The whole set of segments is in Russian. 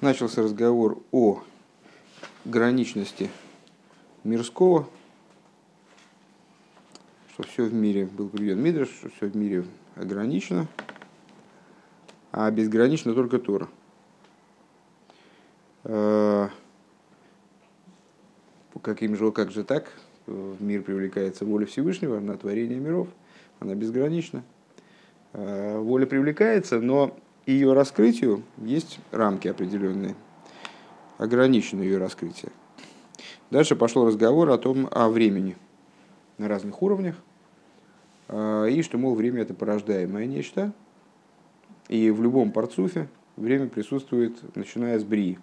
начался разговор о граничности мирского, что все в мире был приведен Мидриш, что все в мире ограничено, а безгранично только Тора. Э, каким же, как же так? В мир привлекается воля Всевышнего на творение миров, она безгранична. Э, воля привлекается, но ее раскрытию есть рамки определенные, ограничено ее раскрытие. Дальше пошел разговор о том, о времени на разных уровнях, а, и что, мол, время это порождаемое нечто, и в любом парцуфе время присутствует, начиная с брии.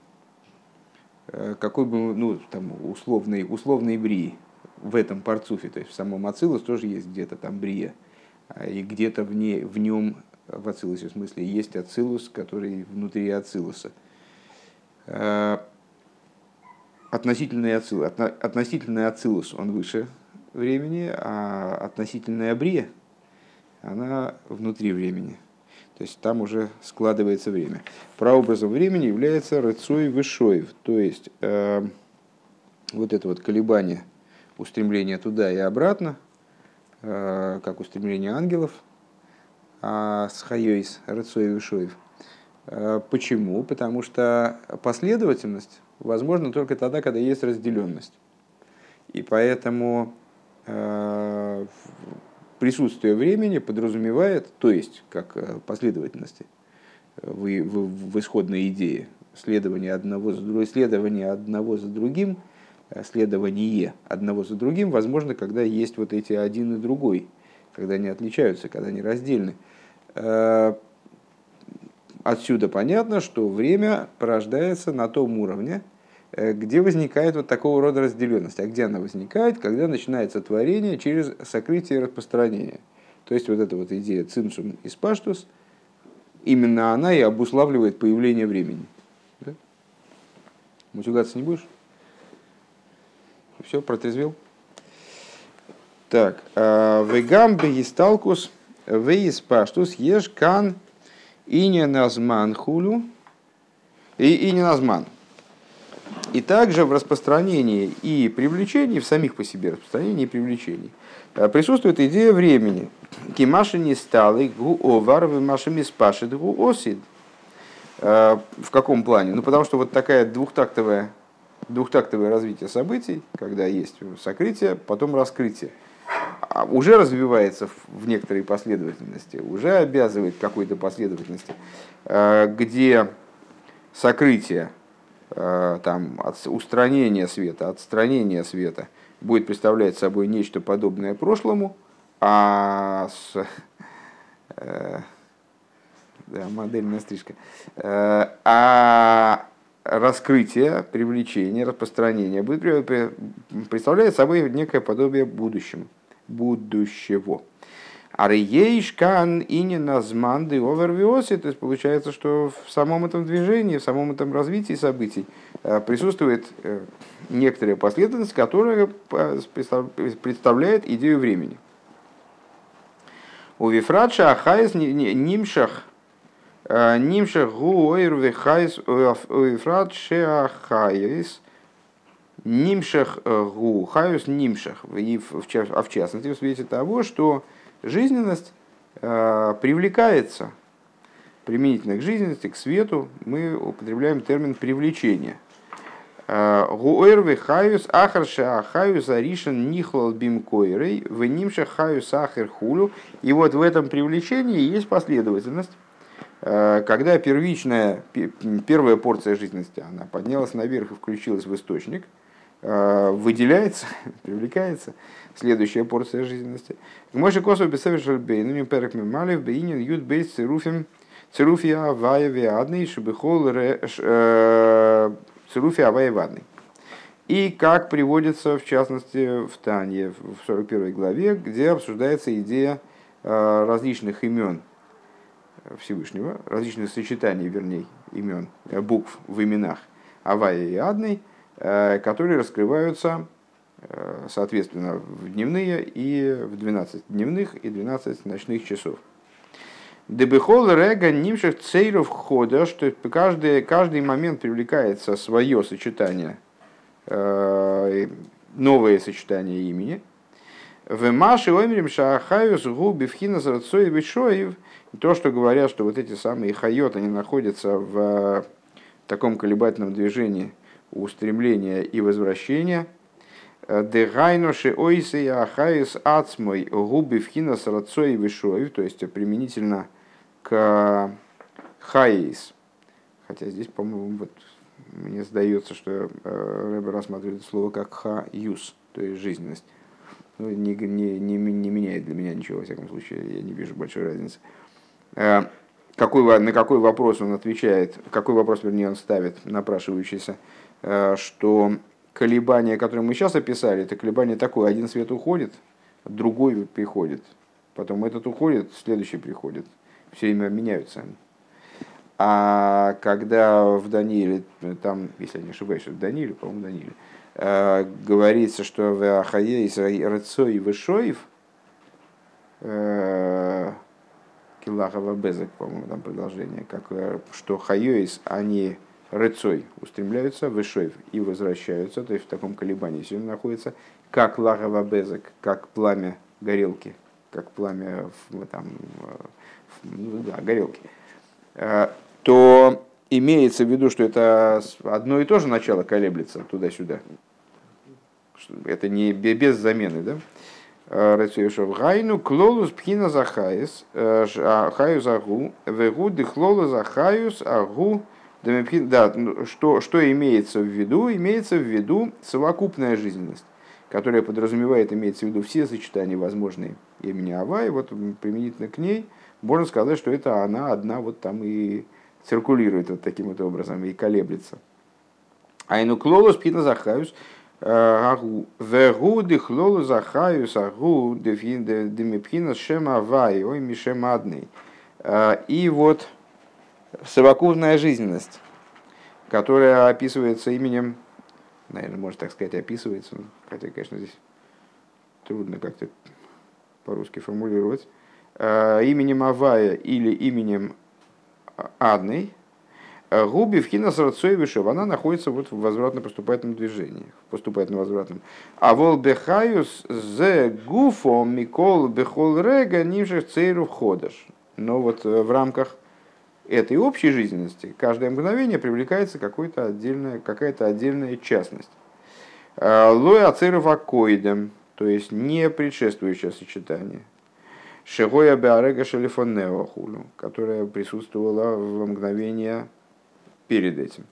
Э, какой бы, ну, там, условный, условный брии в этом парцуфе, то есть в самом Ацилус тоже есть где-то там брия, а, и где-то в, не, в нем в Ацилусе, в смысле, есть Ацилус, который внутри Ацилуса. Э, относительный Ацилус, относительный Ацилус, он выше времени, а относительная Брия, она внутри времени. То есть там уже складывается время. Прообразом времени является рыцой вышоев, то есть э, вот это вот колебание, устремление туда и обратно, э, как устремление ангелов – а с Хайойс, Рыцой Вишоев. А, почему? Потому что последовательность возможна только тогда, когда есть разделенность. И поэтому а, присутствие времени подразумевает, то есть как последовательности в, в, в исходной идее, следование одного за другим, следование одного за другим, следование одного за другим возможно, когда есть вот эти один и другой, когда они отличаются, когда они раздельны. Э, отсюда понятно, что время порождается на том уровне, э, где возникает вот такого рода разделенность. А где она возникает? Когда начинается творение через сокрытие и распространение. То есть вот эта вот идея цимсум и спаштус, именно она и обуславливает появление времени. Да? Мутюгаться не будешь? Все, протрезвел? Так, э, вегам бегисталкус – Вейс паштус еш кан и не назман хулю и, и не назман. И также в распространении и привлечении, в самих по себе распространении и привлечении, э, присутствует идея времени. Кимаши не сталы гу овар машами спашит гу осид. Э, в каком плане? Ну, потому что вот такая двухтактовая, двухтактовое развитие событий, когда есть сокрытие, потом раскрытие – а уже развивается в некоторой последовательности, уже обязывает какой-то последовательности, э, где сокрытие, э, там, устранение света, отстранение света будет представлять собой нечто подобное прошлому, а с, э, да, модельная стрижка, а раскрытие, привлечение, распространение будет представлять собой некое подобие будущему будущего. Ариейшкан и не назманды овервиоси, то есть получается, что в самом этом движении, в самом этом развитии событий э, присутствует э, некоторая последовательность, которая представляет идею времени. У Вифрадша Ахайс Нимшах э, Нимшах Гуойр Вихайс Вифрадша Ахайс Нимшах э, гу, хаюс нимшах, а в частности в свете того, что жизненность э, привлекается, применительно к жизненности, к свету, мы употребляем термин привлечение. Э, Гуэрвы хаюс ахарша хаюс аришан нихлал бимкойрей, в нимшах хаюс ахер хулю. И вот в этом привлечении есть последовательность, когда первичная, первая порция жизненности, она поднялась наверх и включилась в источник – выделяется, привлекается следующая порция жизненности. Мойши косу бесевишер бейнами перек мималев бейнин ют бейс цируфим цируфия авая виадный шубихол э, цируфия авая виадный. И как приводится, в частности, в Тане, в 41 главе, где обсуждается идея э, различных имен Всевышнего, различных сочетаний, вернее, имен, букв в именах Авая и Адной – Э, которые раскрываются, э, соответственно, в дневные и в 12 дневных и 12 ночных часов. Дебехол рега нимших цейров хода, что каждый, каждый момент привлекается свое сочетание, э, новое сочетание имени. В Маше Омрим Шахаюс Губи Вхина Зарцой Вишоев, то, что говорят, что вот эти самые хайот, они находятся в таком колебательном движении устремления и возвращения. Дегайноши ойсы ахаюс ацмой губи вхина срацой вишоев, то есть применительно к хаис. Хотя здесь, по-моему, вот, мне сдается, что э, Рэбе рассматривает слово как ха-юс, то есть жизненность. Ну, не, не, не, не меняет для меня ничего, во всяком случае, я не вижу большой разницы. Э, какой, на какой вопрос он отвечает, какой вопрос, вернее, он ставит, напрашивающийся, э, что колебания, которые мы сейчас описали, это колебание такое, один свет уходит, другой приходит, потом этот уходит, следующий приходит. Все время меняются. А когда в Данииле, там, если я не ошибаюсь, в Данииле, по-моему, Данииле, э, говорится, что в Ахае из Рецой Вышоев, э, Килахова Безек, по-моему, там продолжение, как, э, что Хайоис, они Рецой устремляются, Вышоев и возвращаются, то есть в таком колебании все находится, как Лахова Безек, как пламя горелки, как пламя в, там, ну, да, горелки, э, то имеется в виду, что это одно и то же начало колеблется туда-сюда. Это не без замены, да? Рецуешов гайну клолус пхина захаис хаюс агу вегу дыхлолус захаюс агу да, что, что имеется в виду? Имеется в виду совокупная жизненность, которая подразумевает, имеется в виду все сочетания возможные имени Ава, и вот применительно к ней – можно сказать, что это она одна вот там и циркулирует вот таким вот образом и колеблется. Айну клолос пхина захаюс, агу вегу дихлолу захаюс агу демипхина шема вай, ой. Э, и вот совокупная жизненность, которая описывается именем, наверное, можно так сказать, описывается, хотя, конечно, здесь трудно как-то по-русски формулировать, Э, именем Авая или именем Адной, э, Губи в Хинасарцоевишев, она находится вот в возвратно-поступательном движении, в поступательно-возвратном. А вол бехаюс зе гуфо микол бехол рега нимших цейру ходаш. Но вот э, в рамках этой общей жизненности каждое мгновение привлекается какая-то отдельная, какая-то отдельная частность. Лоя ацеров акоидем, то есть не предшествующее сочетание – Шегоя Беарега Шелефонео Хулю, которая присутствовала в мгновение перед этим.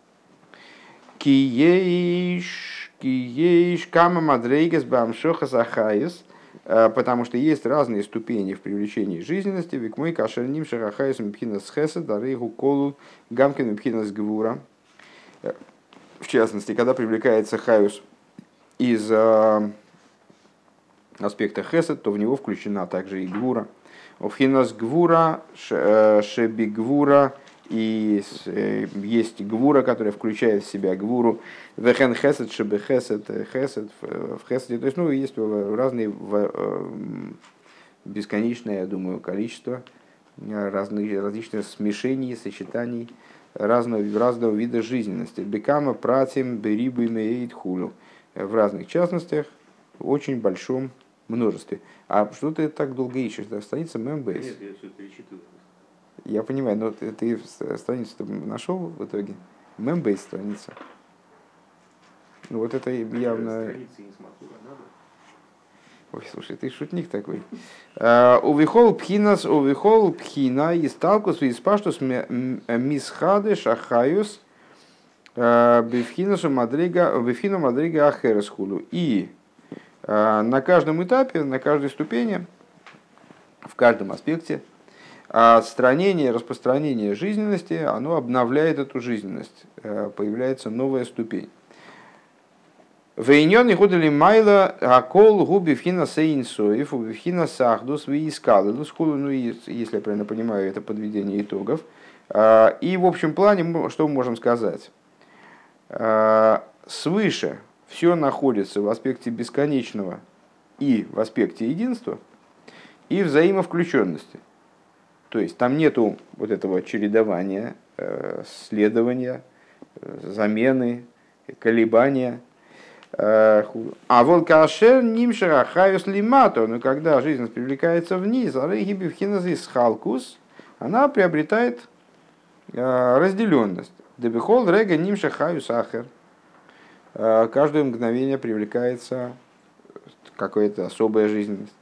Киеиш, киеиш, кама мадрейгес бамшоха сахаис, э, потому что есть разные ступени в привлечении жизненности. Век мой кашерним шахахаис мпхинас хеса, дарейгу колу гамкин мпхинас гвура. Э, в частности, когда привлекается хаюс из э, аспекта хесед, то в него включена также и гвура. Офхинас гвура, шеби гвура, и э, есть гвура, которая включает в себя гвуру. Вехен хесед, шеби хесед, э, хесед, в хеседе. То есть, ну, есть разные бесконечное, я думаю, количество разных, различных смешений, сочетаний разного, разного вида жизненности. Бекама, пратим, берибы, меид, хулю. В разных частностях, в очень большом множестве. А что ты так долго ищешь? Да, страница Membase. Нет, я все перечитываю. Я понимаю, но ты, ты страницу нашел в итоге? Membase страница. Ну вот это явно... Ой, слушай, ты шутник такой. А, увихол пхинас, увихол пхина, и сталкус, и спаштус мисхады шахаюс, а, бифхинасу мадрига, бифхину мадрига ахересхулу. И Э, на каждом этапе, на каждой ступени, в каждом аспекте отстранение, распространение жизненности, оно обновляет эту жизненность, э, появляется новая ступень. Вейньон и худали майла акол губи фхина сейнсоев, фхина сахдус искалы. Ну, если я правильно понимаю, это подведение итогов. Э, и в общем плане, что мы можем сказать? Свыше все находится в аспекте бесконечного и в аспекте единства и взаимовключенности. То есть там нету вот этого чередования, следования, замены, колебания. А вон кашер нимшера хаюс лимато, но когда жизненность привлекается вниз, а рейгибивхиназис халкус, она приобретает разделенность. Дебихол рега нимша хаюс ахер. Каждое мгновение привлекается какая-то особая жизненность,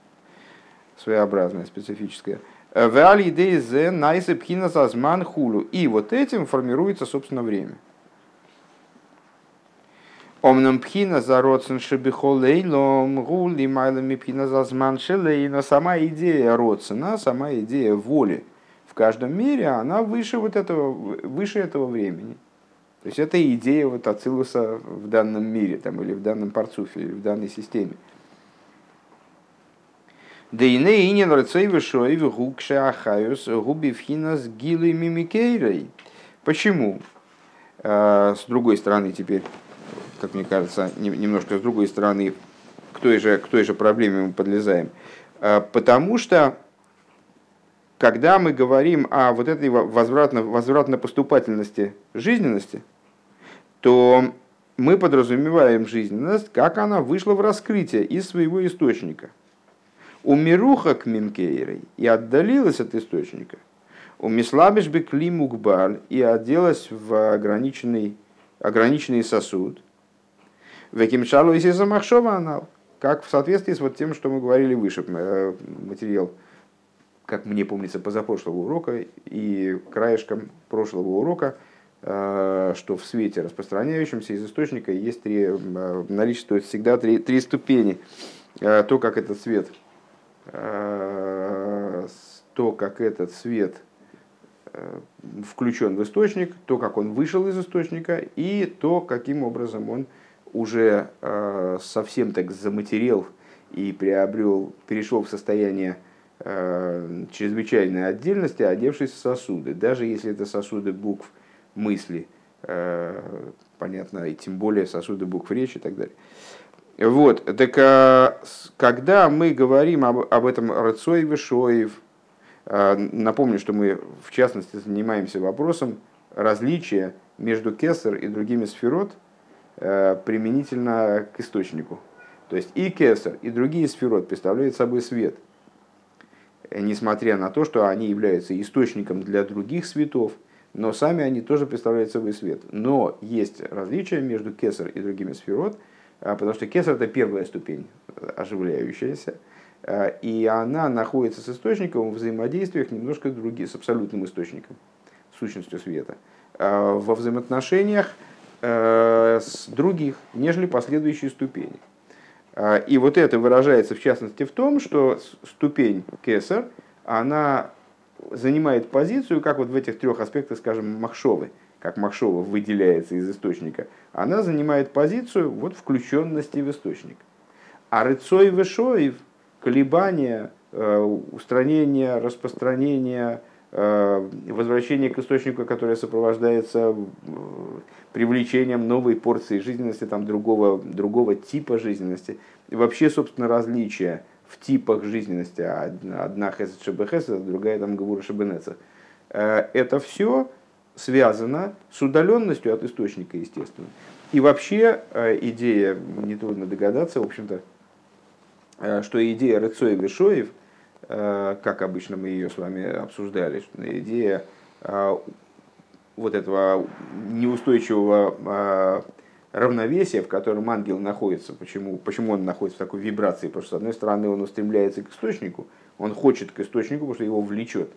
своеобразная, специфическая. Вали дейзе найсы пхина сазман хулу. И вот этим формируется, собственно, время. Омнам пхина за родсен шебихолейлом гули майлами пхина за зман шелейна. Сама идея родсена, сама идея воли в каждом мире, она выше вот этого, выше этого времени. То есть это идея вот Ацилуса в данном мире, там, или в данном парцуфе, или в данной системе. Дейне инин рыцей вышой в гукше ахаюс губи вхинас гилы мимикейрой. Почему? А, с другой стороны теперь, как мне кажется, немножко с другой стороны, к той же, к той же проблеме мы подлезаем. А, потому что, когда мы говорим о вот этой возвратно, возвратно-поступательности жизненности, то мы подразумеваем жизненность, как она вышла в раскрытие из своего источника – умируха к мимкейрой и отдалилась от источника. У мислабиш бекли мукбаль и оделась в ограниченный, ограниченный сосуд. Векимшалу и замахшова анал. Как в соответствии с вот тем, что мы говорили выше, э, материал, как мне помнится, позапрошлого урока и краешком прошлого урока, э, что в свете, распространяющемся из источника, есть три, э, наличествует всегда три, три ступени. То, как этот свет то, как этот свет э, включен в источник, то, как он вышел из источника, и то, каким образом он уже э, совсем так заматерел и приобрел, перешел в состояние чрезвычайной отдельности, одевшись в сосуды. Даже если это сосуды букв мысли, понятно, и тем более сосуды букв речи и так далее. Вот, так а, когда мы говорим об, об этом Рацой Вишоев, а, напомню, что мы в частности занимаемся вопросом различия между кесар и другими сферот а, применительно к источнику. То есть и кесар, и другие сферот представляют собой свет, несмотря на то, что они являются источником для других светов, но сами они тоже представляют собой свет. Но есть различия между кесар и другими сферот – потому что кесар это первая ступень оживляющаяся, а, и она находится с источником в взаимодействиях немножко другие, с абсолютным источником, сущностью света, а, во взаимоотношениях с других, нежели последующие ступени. И вот это выражается в частности в том, что ступень кесар, она занимает позицию, как вот в этих трех аспектах, скажем, махшовы – как Махшова выделяется из источника, она занимает позицию вот включенности в источник. А рыцой вышоев, колебания, э, устранение, распространение, э, возвращение к источнику, которое сопровождается э, привлечением новой порции жизненности, там, другого, другого типа жизненности. И вообще, собственно, различия в типах жизненности. Одна хесед шебехесед, другая там гавура шебенеца. Это все связана с удаленностью от источника, естественно. И вообще э, идея, нетрудно догадаться, в общем-то, э, что идея Рыцой Вишоев, э, как обычно мы ее с вами обсуждали, что идея вот этого неустойчивого равновесия, в котором ангел находится. Почему, почему он находится в такой вибрации? Потому что, с одной стороны, он устремляется к источнику, он хочет к источнику, потому что его влечет.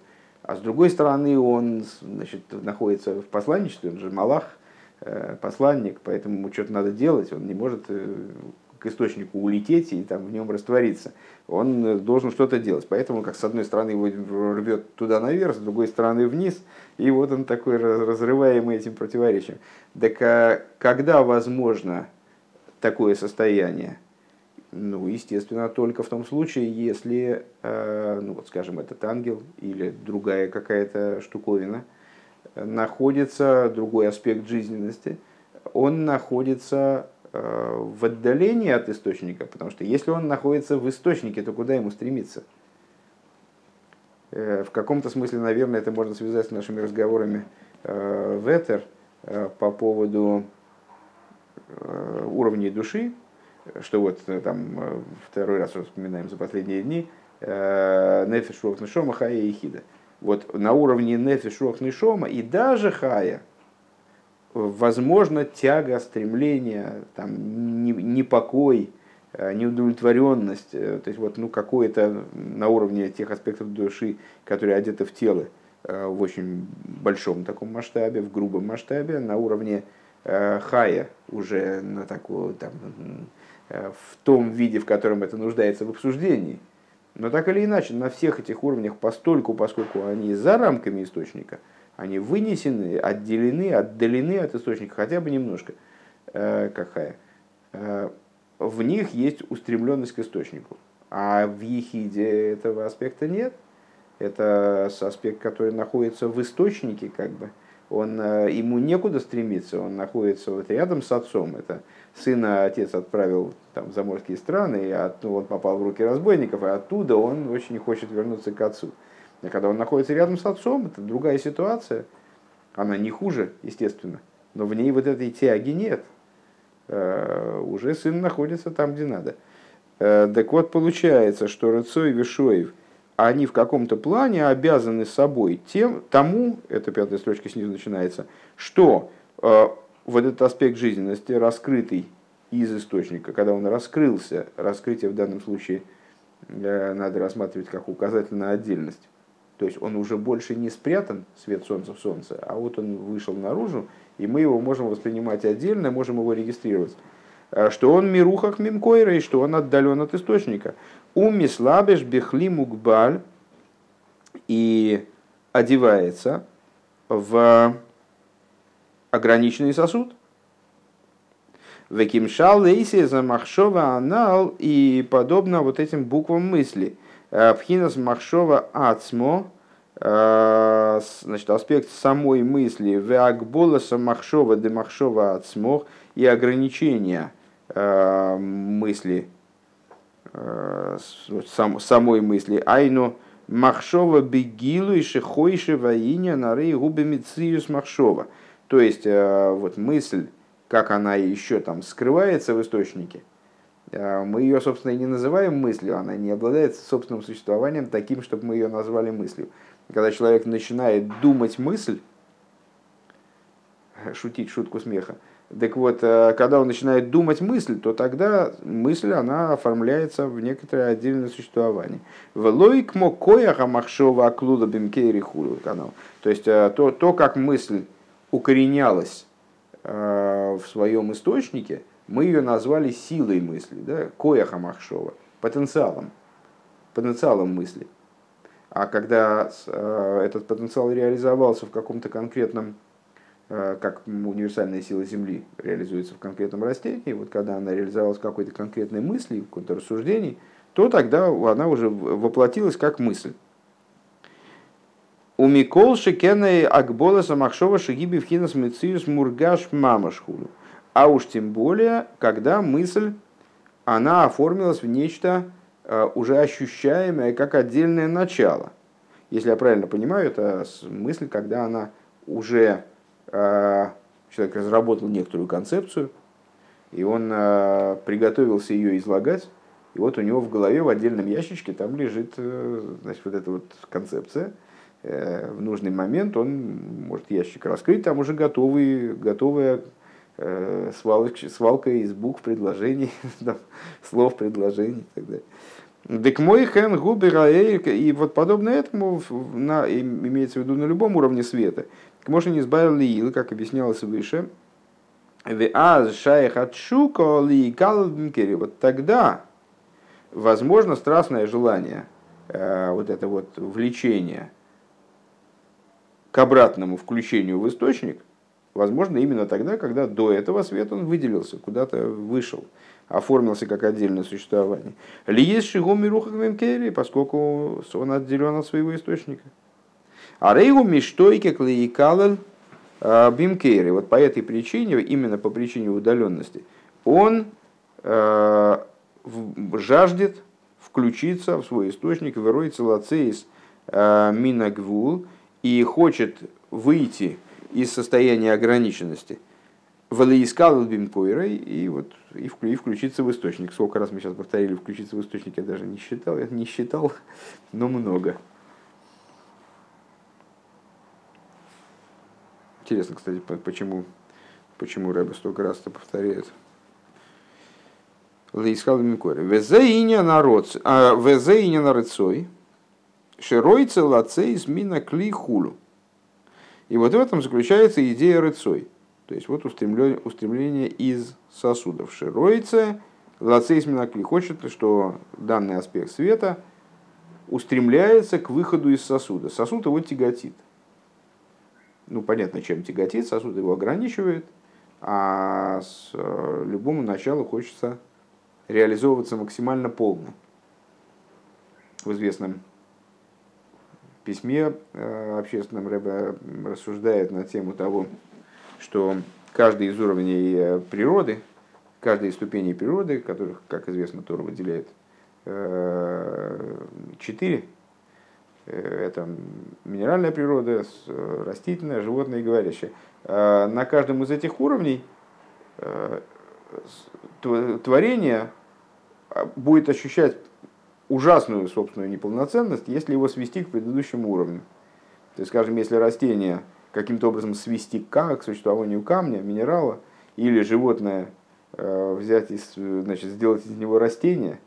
А с другой стороны, он значит, находится в посланничестве, он же Малах, э, посланник, поэтому что-то надо делать, он не может э, к источнику улететь и там в нем раствориться. Он э, должен что-то делать. Поэтому, как с одной стороны его рвет туда наверх, с другой стороны вниз, и вот он такой разрываемый этим противоречием. Так а когда возможно такое состояние? Ну, естественно, только в том случае, если, э, ну вот скажем, этот ангел или другая какая-то штуковина находится, другой аспект жизненности, он находится э, в отдалении от источника, потому что если он находится в источнике, то куда ему стремиться? В каком-то смысле, наверное, это можно связать с нашими разговорами в Этер по поводу уровней души, что вот там второй раз вспоминаем за последние дни, Нефиш Рохнешома Хая и Хида. Вот на уровне Нефиш Рохнешома и даже Хая – возможно, тяга, стремление, там, непокой, э, неудовлетворенность, э, то есть вот, ну, какое-то на уровне тех аспектов души, которые одеты в тело э, в очень большом таком масштабе, в грубом масштабе, на уровне хая уже на такого, там, в том виде, в котором это нуждается в обсуждении. Но так или иначе, на всех этих уровнях, постольку, поскольку они за рамками источника – они вынесены, отделены, отдалены от источника хотя бы немножко. Э, какая? Э, в них есть устремленность к источнику. А в ехиде этого аспекта нет. Это аспект, который находится в источнике, как бы. Он, э, ему некуда стремиться, он находится вот рядом с отцом. Это сына отец отправил там, в заморские страны, и от, ну, он попал в руки разбойников, и оттуда он очень хочет вернуться к отцу. А когда он находится рядом с отцом, это другая ситуация. Она не хуже, естественно, но в ней вот этой тяги нет. Э, уже сын находится там, где надо. Э, так вот, получается, что Рыцой и Вишоев, они в каком-то плане обязаны собой тем, тому, это пятая строчка снизу начинается, что э, вот этот аспект жизненности, раскрытый из источника, когда он раскрылся, раскрытие в данном случае надо рассматривать как указательная отдельность, то есть он уже больше не спрятан, свет солнца в солнце, а вот он вышел наружу, и мы его можем воспринимать отдельно, можем его регистрировать. А что он мирухах мимкойра, и что он отдален от источника. Уми слабеш бехли мукбаль, и одевается в ограниченный сосуд. Векимшал лейси замахшова анал, и подобно вот этим буквам мысли – Э, Пхинас Махшова Ацмо, э, значит, аспект самой мысли, Веакболоса Махшова де Махшова Ацмо и ограничения э, мысли, сам, самой мысли. Айну Махшова Бегилу и Шихойши Ваиня Нары Губами Циюс Махшова. То есть, вот мысль, как она еще там скрывается в источнике – а, мы ее, собственно, и не называем мыслью, она не обладает собственным существованием таким, чтобы мы ее назвали мыслью. Когда человек начинает думать мысль, шутить шутку смеха, так вот, э, когда он начинает думать мысль, то тогда мысль, она оформляется в некоторое отдельное существование. В лоик мокояха махшова аклуда бимкейри канал. То есть, э, то, то, как мысль укоренялась э, в своем источнике – мы ее назвали силой мысли, да, кояха махшова, потенциалом, потенциалом мысли. А когда э, этот потенциал реализовался в каком-то конкретном, э, как универсальная сила Земли реализуется в конкретном растении, вот когда она реализовалась в какой-то конкретной мысли, в каком-то рассуждении, то тогда она уже воплотилась как мысль. У Микол Шекеной Акболаса Махшова Шагиби Вхинас Мециус Мургаш Мамашхулю а уж тем более, когда мысль, она оформилась в нечто э, уже ощущаемое как отдельное начало. Если я правильно понимаю, это мысль, когда она уже, э, человек разработал некоторую концепцию, и он э, приготовился ее излагать, и вот у него в голове в отдельном ящичке там лежит значит, вот эта вот концепция. В нужный момент он может ящик раскрыть, там уже готовый, готовая Э, свалка, свалка из букв предложений, слов предложений и так далее. Дек мой хэн губер и вот подобно этому на, имеется в виду на любом уровне света. Можно не избавил ли как объяснялось выше, ли вот тогда, возможно, страстное желание, э, вот это вот влечение к обратному включению в источник – Возможно, именно тогда, когда до этого свет он выделился, куда-то вышел, оформился как отдельное существование. Ли есть шигу мируха квемкери, поскольку он отделен от своего источника. А рейгу миштойке клеикален а, бимкери. Вот по этой причине, именно по причине удаленности, он э, жаждет включиться в свой источник, верой целоцеис минагвул и хочет выйти из состояния ограниченности. Валиискал бимкойрой и вот и, включиться в источник. Сколько раз мы сейчас повторили включиться в источник, я даже не считал, я не считал, но много. Интересно, кстати, почему, почему Рэбе столько раз это повторяет. Лейскал Микори. Везеиня народ, а везеиня нарыцой, широйца лацей мина кли хулу. И вот в этом заключается идея рыцой. То есть вот устремление, устремление из сосудов. Широйца лацей мина кли хочет, что данный аспект света устремляется к выходу из сосуда. Сосуд его тяготит ну, понятно, чем тяготит, сосуд его ограничивает, а с э, любому началу хочется реализовываться максимально полно. В известном письме э, общественном Рэбе рассуждает на тему того, что каждый из уровней э, природы, каждая из ступеней природы, которых, как известно, Тора выделяет четыре, Э, это минеральная природа, растительная, животная и говорящая. На каждом из этих уровней творение а, будет ощущать ужасную собственную неполноценность, если его свести к предыдущему уровню. То есть, скажем, если растение каким-то образом свести к, к существованию камня, минерала, или животное взять и значит, сделать из него растение,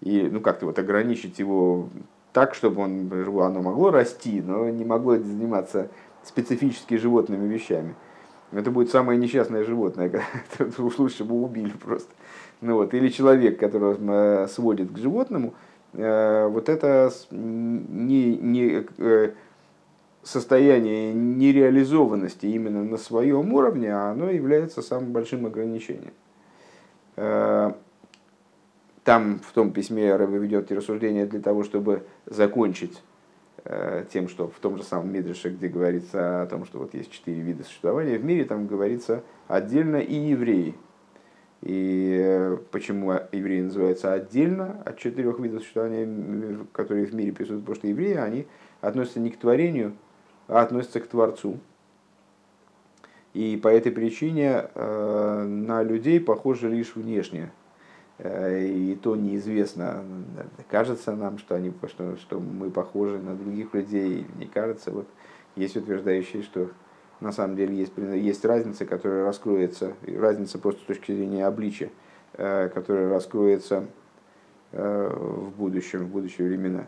и ну, как-то вот ограничить его так, чтобы он, оно могло расти, но не могло заниматься специфически животными вещами. Это будет самое несчастное животное, уж лучше бы убили просто. Ну вот. Или человек, которого э, сводит к животному, э, вот это не, не, э, состояние нереализованности именно на своем уровне, а оно является самым большим ограничением там в том письме Рэбе ведет и рассуждение для того, чтобы закончить э, тем, что в том же самом Мидреше, где говорится о том, что вот есть четыре вида существования в мире, там говорится отдельно и евреи. И э, почему евреи называются отдельно от четырех видов существования, которые в мире присутствуют? Потому что евреи, они относятся не к творению, а относятся к Творцу. И по этой причине э, на людей похожи лишь внешне Э, и то неизвестно, кажется нам, что, они, что, что мы похожи на других людей, не кажется. Вот есть утверждающие, что на самом деле есть, есть разница, которая раскроется, разница просто с точки зрения обличия, э, которая раскроется э, в будущем, в будущие времена.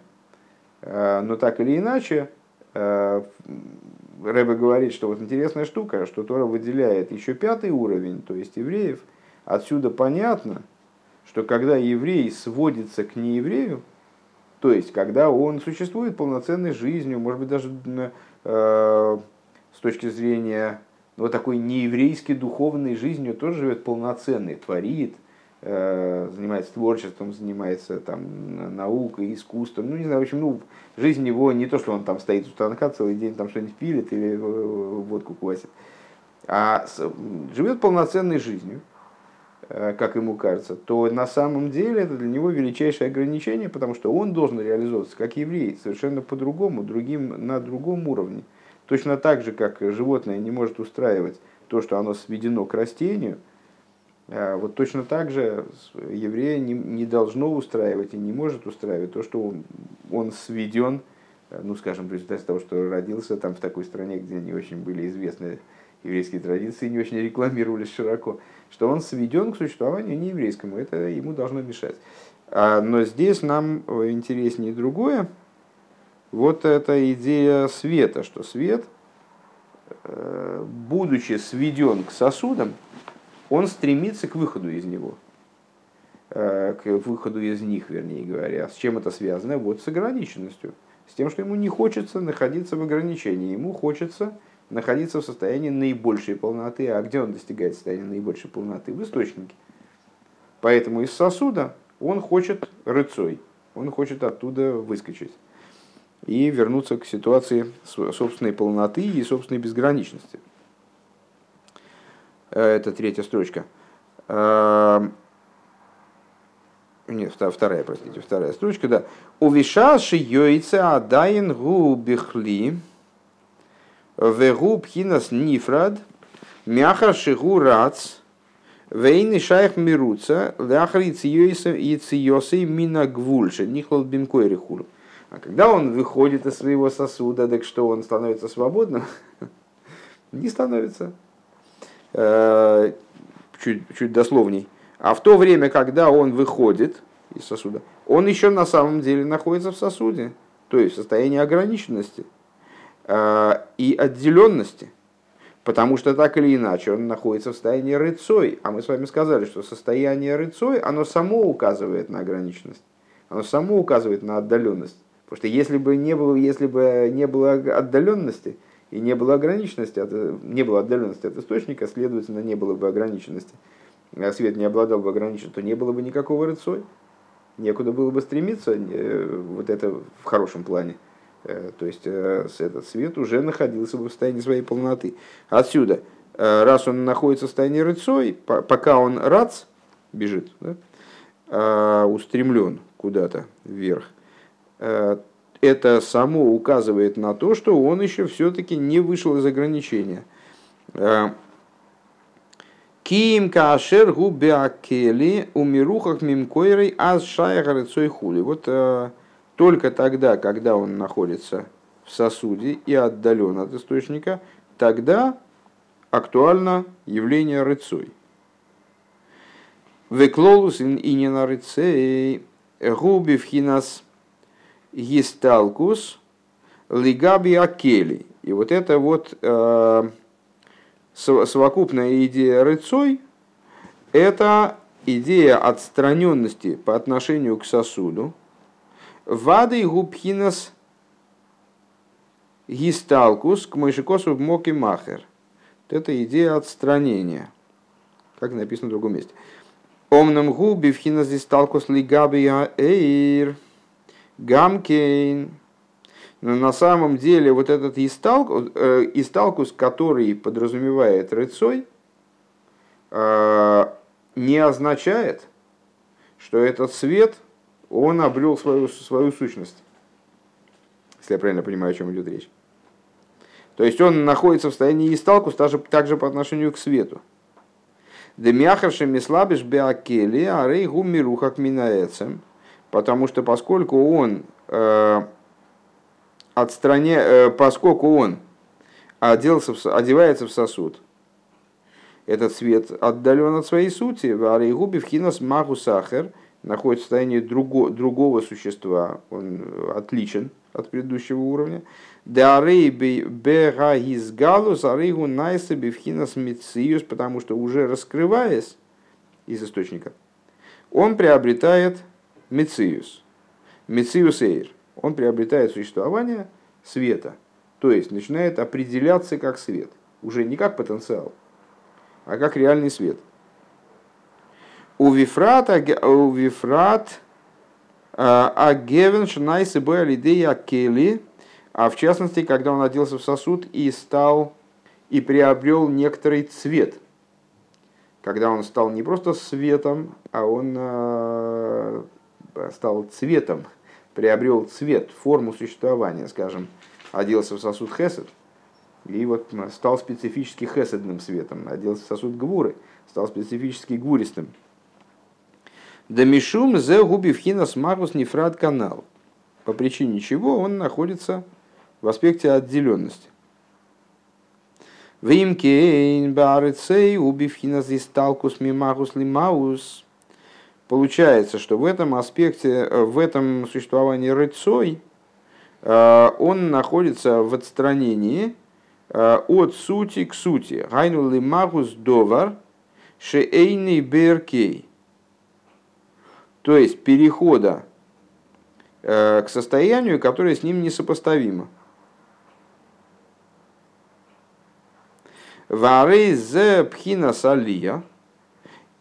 Но так или иначе, Рэбе говорит, что вот интересная штука, что Тора выделяет еще пятый уровень, то есть евреев. Отсюда понятно, что когда еврей сводится к нееврею, то есть когда он существует полноценной жизнью, может быть даже э, с точки зрения вот такой нееврейской духовной жизнью тоже живет полноценный, творит, э, занимается творчеством, занимается там наукой, искусством, ну не знаю, в общем, ну жизнь его не то, что он там стоит у станка целый день там что-нибудь пилит или водку квасит, а живет полноценной жизнью, Э, как ему кажется, то на самом деле это для него величайшее ограничение, потому что он должен реализовываться как еврей, совершенно по-другому, другим, на другом уровне. Точно так же, как животное не может устраивать то, что оно сведено к растению, э, вот точно так же еврея не, не должно устраивать и не может устраивать то, что он, он сведен, э, ну, скажем, в результате того, что родился там в такой стране, где не очень были известны еврейские традиции, не очень рекламировались широко что он сведен к существованию нееврейскому. Это ему должно мешать. А, но здесь нам э, интереснее другое. Вот эта идея света, что свет, э, будучи сведен к сосудам, он стремится к выходу из него. Э, к выходу из них, вернее говоря. С чем это связано? Вот с ограниченностью. С тем, что ему не хочется находиться в ограничении. Ему хочется находиться в состоянии наибольшей полноты. А где он достигает состояния наибольшей полноты? В источнике. Поэтому из сосуда он хочет рыцой, он хочет оттуда выскочить и вернуться к ситуации собственной полноты и собственной безграничности. Э, это третья строчка. Э, Нет, вторая, простите, вторая строчка, да. Увишаши йойца адаин гу бихли вегу пхинас нифрад мяха шигу рац вейны шайх мируца ляхар яциосы мина гвульша нихлал бимкойри хулу. А когда он выходит из своего сосуда, так что он становится свободным? Не становится. Э, чуть, чуть дословней. А в то время, когда он выходит из сосуда, он еще на самом деле находится в сосуде, то есть в состоянии ограниченности э, и отделенности. Потому что так или иначе он находится в состоянии рыцой. А мы с вами сказали, что состояние рыцой, оно само указывает на ограниченность. Оно само указывает на отдаленность. Потому что если бы не было, если бы не было отдаленности и не было ограниченности, от, не было отдаленности от источника, следовательно, не было бы ограниченности, а свет не обладал бы ограниченностью, то не было бы никакого рыцой. Некуда было бы стремиться, э, вот это в хорошем плане. Э, то есть э, этот свет уже находился бы в состоянии своей полноты. Отсюда, раз он находится в состоянии рыцой, пока он рац, бежит, да, устремлен куда-то вверх, это само указывает на то, что он еще все-таки не вышел из ограничения. Ким кашер губеакели умирухах мимкойрой аз шайгарыцой хули. Вот э, только тогда, когда он находится в сосуде и отдален от источника, тогда актуально явление рыцой. Веклолус и не на рыцей губи вхинас гисталкус лигаби акели. И вот это вот э, совокупная идея рыцой – это идея отстраненности по отношению к сосуду. Вады губхинас гисталкус к мойшикосу в моки махер. Это идея отстранения, как написано в другом месте. Омнам губи вхинас гисталкус лигабия эйр гамкейн но на самом деле вот этот исталкус, э, исталкус который подразумевает рыцой, э, не означает, что этот свет, он обрел свою, свою сущность. Если я правильно понимаю, о чем идет речь. То есть он находится в состоянии исталкус также, также по отношению к свету. Демяхарши мислабиш беакели, а рейгу мирухак минаэцем. Потому что поскольку он э, отстраня... Э, поскольку он оделся в... одевается в сосуд, этот свет отдален от своей сути, в Арейгубе в хинас магу сахар находится в состоянии друго... другого существа, он отличен от предыдущего уровня. Берагизгалус арейгу найса бифхинас мициюс, потому что уже раскрываясь из источника, он приобретает мициюс, мициюс эйр он приобретает существование света, то есть начинает определяться как свет, уже не как потенциал, а как реальный свет. У Вифрата, у Вифрат, а Гевен Шнайсы Алидея Кели, а в частности, когда он оделся в сосуд и стал и приобрел некоторый цвет. Когда он стал не просто светом, а он а, стал цветом, приобрел цвет, форму существования, скажем, оделся в сосуд хесед, и вот стал специфически хеседным светом, оделся в сосуд гвуры, стал специфически гвуристым. Дамишум зе губивхина смагус нефрат канал. По причине чего он находится в аспекте отделенности. Вимкейн барыцей убивхина зисталкус мимагус лимаус Получается, что в этом аспекте, э, в этом существовании рыцой, э, он находится в отстранении э, от сути к сути. Гайну лимагус довар шеэйный беркей. То есть перехода к состоянию, которое с ним несопоставимо. Вары зе пхина салия –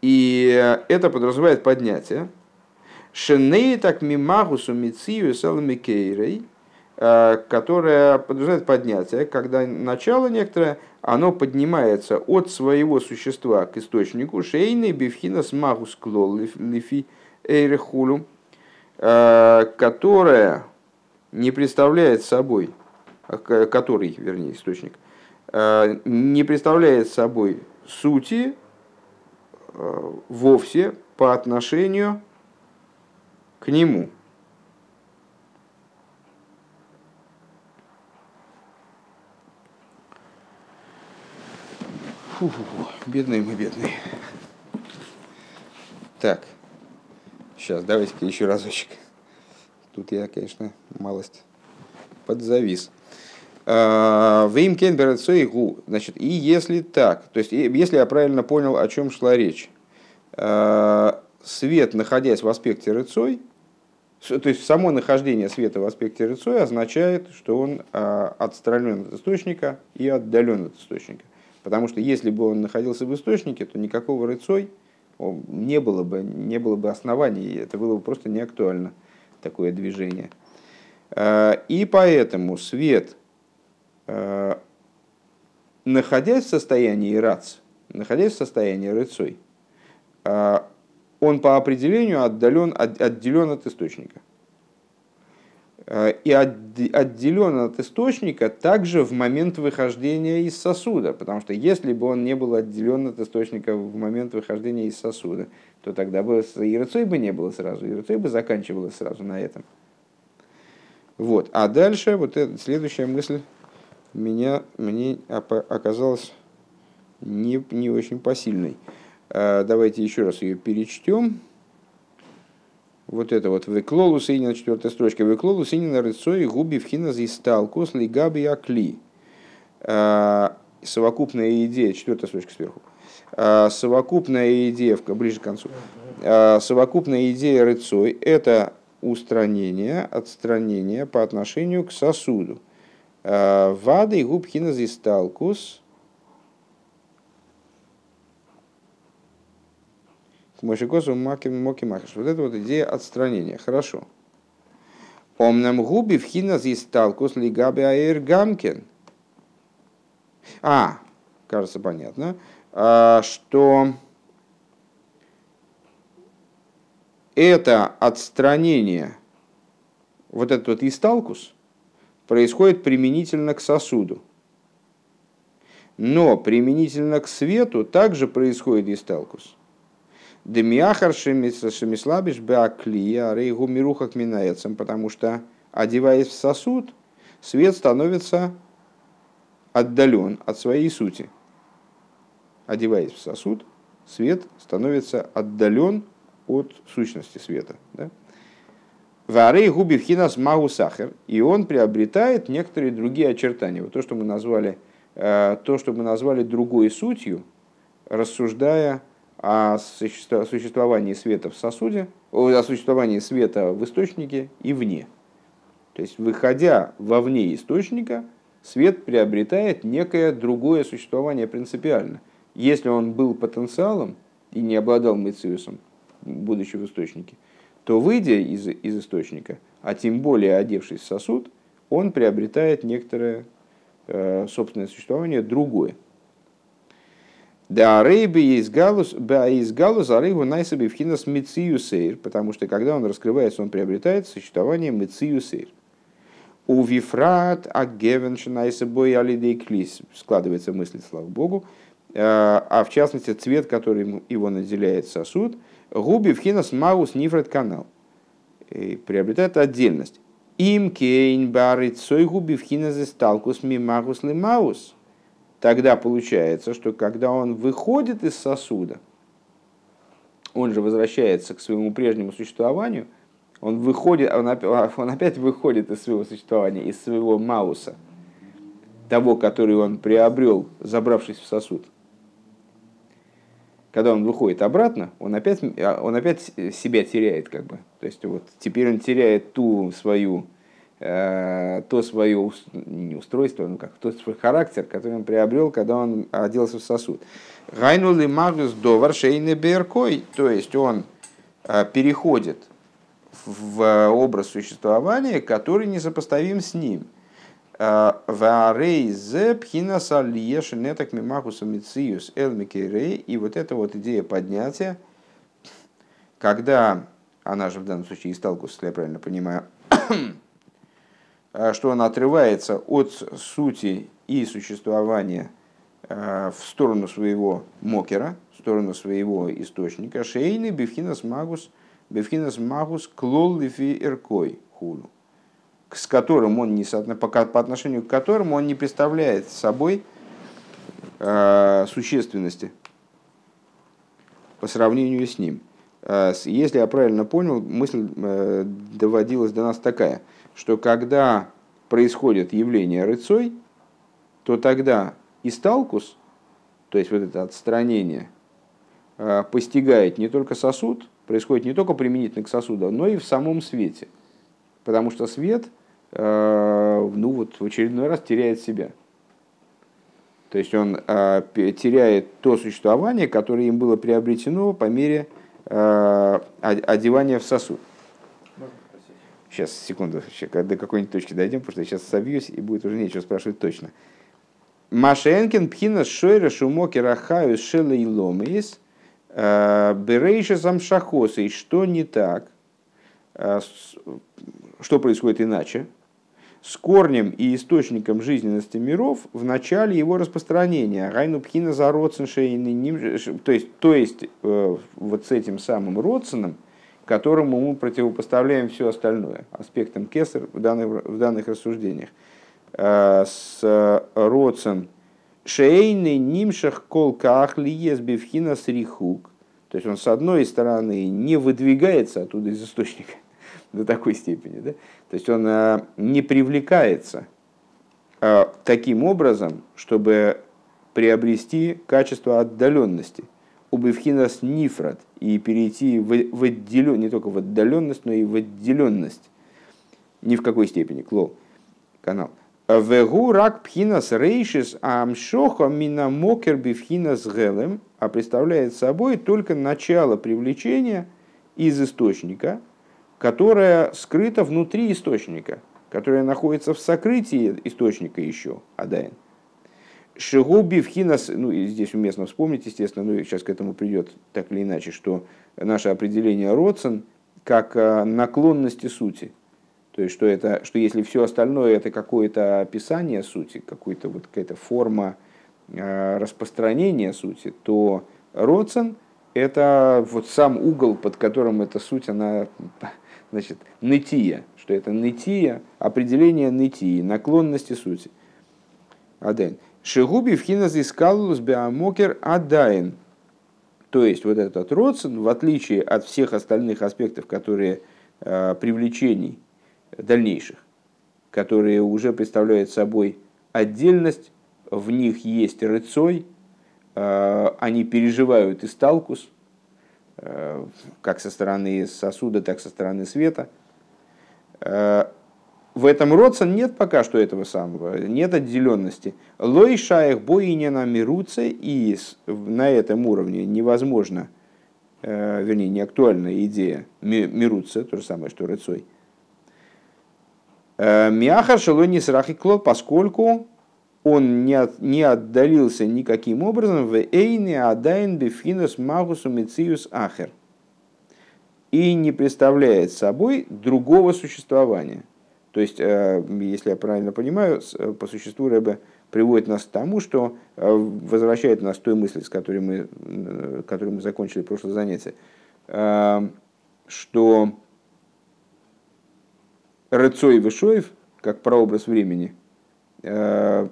и это подразумевает поднятие. Шеней так мимагусу мицию саламикейрей, э, которое подразумевает поднятие, когда начало некоторое, оно поднимается от своего существа к источнику. Шейный бифхина смагус клол лифи эйрехулю, которая не представляет собой, который, вернее, источник, не представляет собой сути вовсе по отношению к нему. Фу -фу -фу. Бедные мы, бедные. Так, сейчас давайте-ка еще разочек. Тут я, конечно, малость подзавис. А, Вим гу. Значит, и если так, то есть, если я правильно понял, о чем шла речь, а, свет, находясь в аспекте рыцой, то есть само нахождение света в аспекте рыцой означает, что он а, отстранен от источника и отдален от источника. Потому что если бы он находился в источнике, то никакого рыцой не было бы, не было бы оснований, это было бы просто не актуально, такое движение. И поэтому свет, находясь в состоянии рац, находясь в состоянии рыцой, э, он по определению отдален, отделен от источника. Э, и отделен от источника также в момент выхождения из сосуда. Потому что если бы он не был отделен от источника в момент выхождения из сосуда, то тогда бы и бы не было сразу, и бы заканчивалась сразу на этом. Вот. А дальше вот эта следующая мысль меня, мне оказалось не, не очень посильной. А, давайте еще раз ее перечтем. Вот это вот Веклолу Синина, четвертая строчка. Веклолу Синина рыцой губи вхина зисталкус лигаби акли. А, совокупная идея, четвертая строчка сверху. А, совокупная идея, ближе к концу. Совокупная идея рыцой – это устранение, отстранение по отношению к сосуду. Вады и губхина зисталкус. Мошикосу маки моки махаш. Вот это вот идея отстранения. Хорошо. Омнам губи вхина зисталкус лигаби аэр гамкен. А, кажется, понятно, а, что это отстранение, вот этот вот исталкус, происходит применительно к сосуду. Но применительно к свету также происходит исталкус. Демиахар шемислабиш беаклия рейгу мирухак минаецем, потому что, одеваясь в сосуд, свет становится отдален от своей сути. Одеваясь в сосуд, свет становится отдален от сущности света. Да? Варей губи хинас магу сахар. И он приобретает некоторые другие очертания. Вот то, что мы назвали, э, то, что мы назвали другой сутью, рассуждая о существовании света в сосуде, о существовании света в источнике и вне. То есть, выходя вовне источника, свет приобретает некое другое существование принципиально. Если он был потенциалом и не обладал мециусом, будучи в источнике, то выйдя из, из источника, а тем более одевшись в сосуд, он приобретает некоторое э, собственное существование другое. Да, рейби есть галус, ба галус, а рейбу найсаби вхинас мецию сейр, потому что когда он раскрывается, он приобретает существование мецию сейр. У вифрат агевенш найсабой алидей клис, складывается мысль, слава богу, э, а в частности цвет, который его наделяет сосуд – Губи в хинас маус нифред канал. Приобретает отдельность. Им кейн барит сой губи в хинас сталкус мимагус маус. Тогда получается, что когда он выходит из сосуда, он же возвращается к своему прежнему существованию, он выходит, он он опять выходит из своего существования, из своего мауса, того, который он приобрел, забравшись в сосуд когда он выходит обратно, он опять, а, он опять себя теряет, как бы. То есть вот теперь он теряет ту свою, э, то свое не устройство, ну как, тот свой характер, который он приобрел, когда он оделся в сосуд. Гайнули магус до варшейны беркой, то есть он э, переходит в образ существования, который несопоставим с ним. Варейзе пхинас алиеш элмикерей. И вот эта вот идея поднятия, когда она же в данном случае Исталкус, если я правильно понимаю, что она отрывается от сути и существования в сторону своего мокера, в сторону своего источника, шейны бифхинас магус, бифхинас магус клол лифи иркой хулу, с которым он не по, отношению к которому он не представляет собой э, существенности по сравнению с ним. Э, если я правильно понял, мысль э, доводилась до нас такая, что когда происходит явление рыцой, то тогда исталкус, то есть вот это отстранение, постигает не только сосуд, происходит не только применительно к сосуду, но и в самом свете. Потому что свет ну вот, в очередной раз теряет себя. То есть он теряет то существование, которое им было приобретено по мере одевания в сосуд. Сейчас, секунду, до какой-нибудь точки дойдем, потому что я сейчас собьюсь, и будет уже нечего спрашивать точно. Машенкин пхина шойра шумоки рахаю шела и ломис э, берейша замшахоса. И что не так? Э, что происходит иначе? С корнем и источником жизненности миров в начале его распространения. Гайну пхина за то есть, то есть э, вот с этим самым родственным, которому мы противопоставляем все остальное, аспектом кесар в данных, в данных рассуждениях. Э, с родцем шейный нимшах колках лиес бифхина срихук. То есть он с одной стороны не выдвигается оттуда из источника до такой степени, да? То есть он э, не привлекается э, таким образом, чтобы приобрести качество отдаленности убывхинас нифрат и перейти в, в отделен, не только в отдаленность, но и в отделенность. Ни в какой степени. Клол. Канал. Вегу рак пхинас рейшис амшоха мина мокер бифхинас гелем, а представляет собой только начало привлечения из источника, которое скрыто внутри источника, которое находится в сокрытии источника еще, Адайн. Шигуби в ну и здесь уместно вспомнить, естественно, ну и сейчас к этому придет так или иначе, что наше определение родсен как э, наклонности сути. То есть, что, это, что если все остальное это какое-то описание сути, какая-то вот какая-то форма э, распространения сути, то родсен это вот сам угол, под которым эта суть, она, значит, нытия, что это нытия, определение нытии, наклонности сути. Аден. Шигуби в хиназ искалус беамокер адайн. То есть вот этот родствен, в отличие от всех остальных аспектов, которые э, привлечений дальнейших, которые уже представляют собой отдельность, в них есть рыцой, э, они переживают исталкус, э, как со стороны сосуда, так со стороны света. Э, в этом родствен нет пока что этого самого, нет отделенности. Лой шаях боинена мируце, и на этом уровне невозможно, э, вернее, не актуальная идея мируце, то же самое, что рыцой. Э, Мяхар шелони срахи клол, поскольку он не, от, не отдалился никаким образом в эйне адайн бифинус магусу мициус ахер и не представляет собой другого существования – то есть, э, если я правильно понимаю, э, по существу Рэбе приводит нас к тому, что э, возвращает нас к той мысли, с которой мы, которой мы закончили прошлое занятие, что Рыцой Вышоев, как прообраз времени,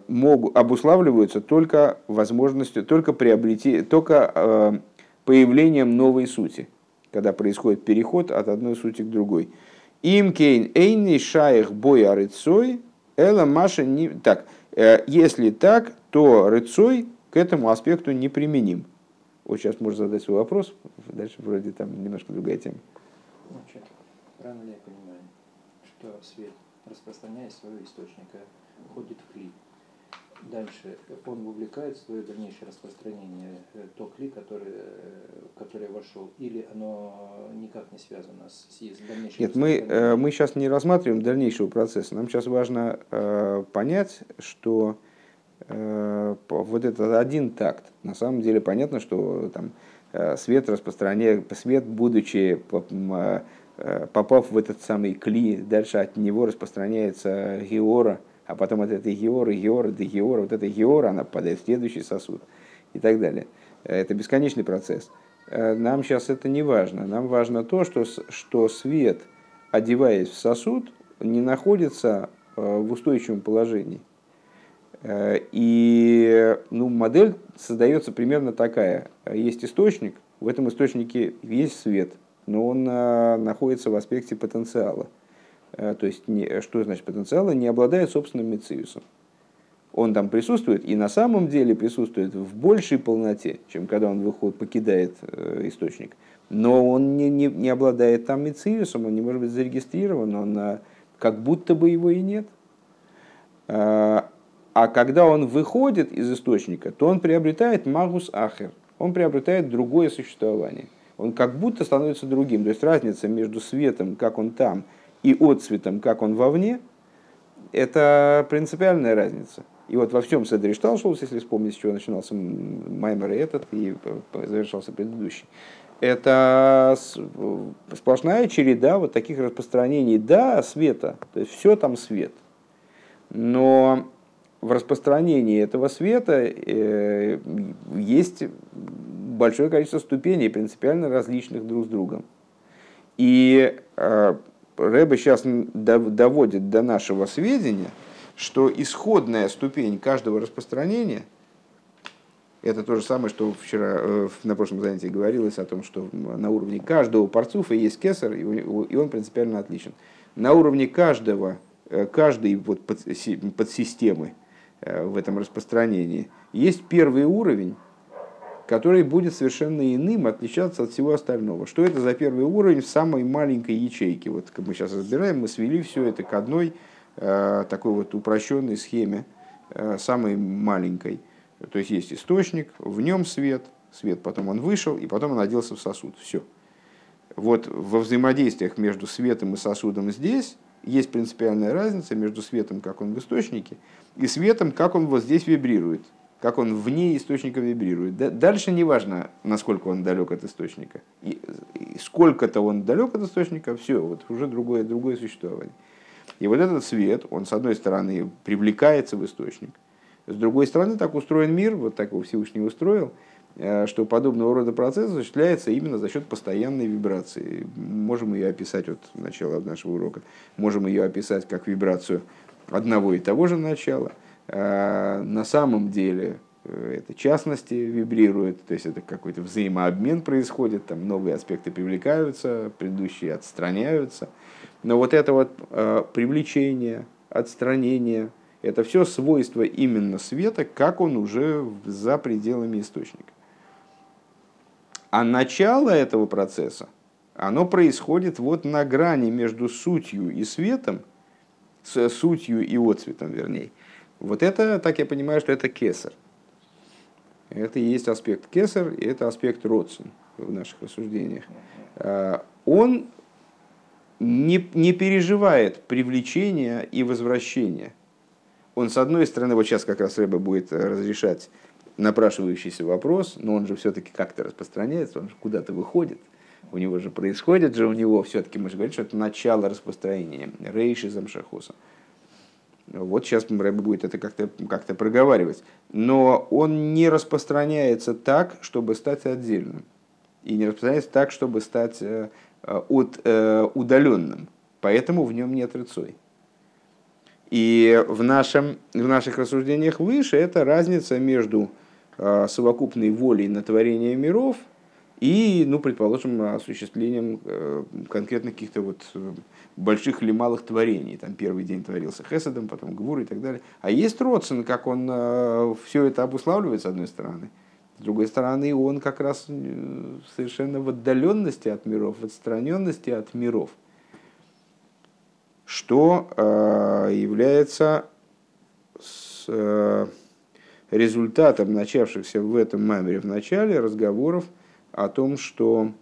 могут, обуславливаются только возможностью, только приобрети, только появлением новой сути, когда происходит переход от одной сути к другой. Им кейн эйни шаих боя рыцой, эла маша не... Так, э, если так, то рыцой к этому аспекту не применим. Вот сейчас можно задать свой вопрос, дальше вроде там немножко другая тема. Значит, правильно ли я понимаю, что свет, распространяя своего источника, входит в клип? Дальше он вовлекает в свое дальнейшее распространение э, то кли, который, э, который вошел, или оно никак не связано с, с дальнейшим Нет, мы, э, мы сейчас не рассматриваем дальнейшего процесса. Нам сейчас важно э, понять, что э, вот этот один такт, на самом деле понятно, что там свет распространяет, свет, будучи попав в этот самый кли, дальше от него распространяется геора, а потом от этой георы, геора до геора, вот эта геора, она попадает в следующий сосуд и так далее. Это бесконечный процесс. Нам сейчас это не важно. Нам важно то, что, что свет, одеваясь в сосуд, не находится в устойчивом положении. И ну, модель создается примерно такая. Есть источник, в этом источнике есть свет, но он находится в аспекте потенциала. А, то есть, не, что значит потенциала? Не обладает собственным мециусом. Он там присутствует и на самом деле присутствует в большей полноте, чем когда он выходит, покидает э, источник. Но он не, не, не обладает там мециусом, он не может быть зарегистрирован, он а, как будто бы его и нет. А когда он выходит из источника, то он приобретает магус ахер, он приобретает другое существование. Он как будто становится другим. То есть разница между светом, как он там, и отцветом, как он вовне, это принципиальная разница. И вот во всем Седри Шталшулс, если вспомнить, с чего начинался Маймер и этот, и завершался предыдущий, это сплошная череда вот таких распространений, да, света, то есть все там свет. Но в распространении этого света э, есть большое количество ступеней, принципиально различных друг с другом. И э, Рэбе сейчас доводит до нашего сведения, что исходная ступень каждого распространения, это то же самое, что вчера э, на прошлом занятии говорилось о том, что на уровне каждого парцуфа есть кесар, и он принципиально отличен. На уровне каждого, каждой вот подсистемы Э, в этом распространении. Есть первый уровень, который будет совершенно иным, отличаться от всего остального. Что это за первый уровень в самой маленькой ячейке? Вот как мы сейчас разбираем, мы свели все это к одной э, такой вот упрощенной схеме, э, самой маленькой. То есть есть источник, в нем свет, свет потом он вышел, и потом он оделся в сосуд. Все. Вот во взаимодействиях между светом и сосудом здесь есть принципиальная разница между светом, как он в источнике, и светом, как он вот здесь вибрирует, как он вне источника вибрирует. Дальше не важно, насколько он далек от источника. И, сколько-то он далек от источника, все, вот уже другое, другое существование. И вот этот свет, он с одной стороны привлекается в источник, с другой стороны так устроен мир, вот так его Всевышний устроил, э, что подобного рода процесс осуществляется именно за счет постоянной вибрации. Можем ее описать, вот начало нашего урока, можем ее описать как вибрацию одного и того же начала. А, на самом деле э, это частности вибрирует, то есть это какой-то взаимообмен происходит, там новые аспекты привлекаются, предыдущие отстраняются. Но вот это вот э, привлечение, отстранение, это все свойства именно света, как он уже за пределами источника. А начало этого процесса, оно происходит вот на грани между сутью и светом – с сутью и отцветом, вернее. Вот это, так я понимаю, что это кесар. Это и есть аспект кесар, и это аспект родсен в наших рассуждениях. А, он не, не переживает привлечения и возвращения. Он, с одной стороны, вот сейчас как раз Рэба будет разрешать напрашивающийся вопрос, но он же все-таки как-то распространяется, он же куда-то выходит – у него же происходит же у него, все-таки мы же говорим, что это начало распространения, рейши замшахуса. Вот сейчас Рэбе будет это как-то как проговаривать. Но он не распространяется так, чтобы стать отдельным. И не распространяется так, чтобы стать э, от, э, удаленным. Поэтому в нем нет рыцой. И в, нашем, в наших рассуждениях выше это разница между э, совокупной волей на творение миров – и, ну, предположим, осуществлением э, конкретных каких-то вот э, больших или малых творений. Там первый день творился Хесадом, потом Гвур и так далее. А есть Родсен, как он э, все это обуславливает с одной стороны. С другой стороны, он как раз совершенно в отдаленности от миров, в отстраненности от миров. Что является с, результатом начавшихся в этом мамере в начале разговоров – о том, что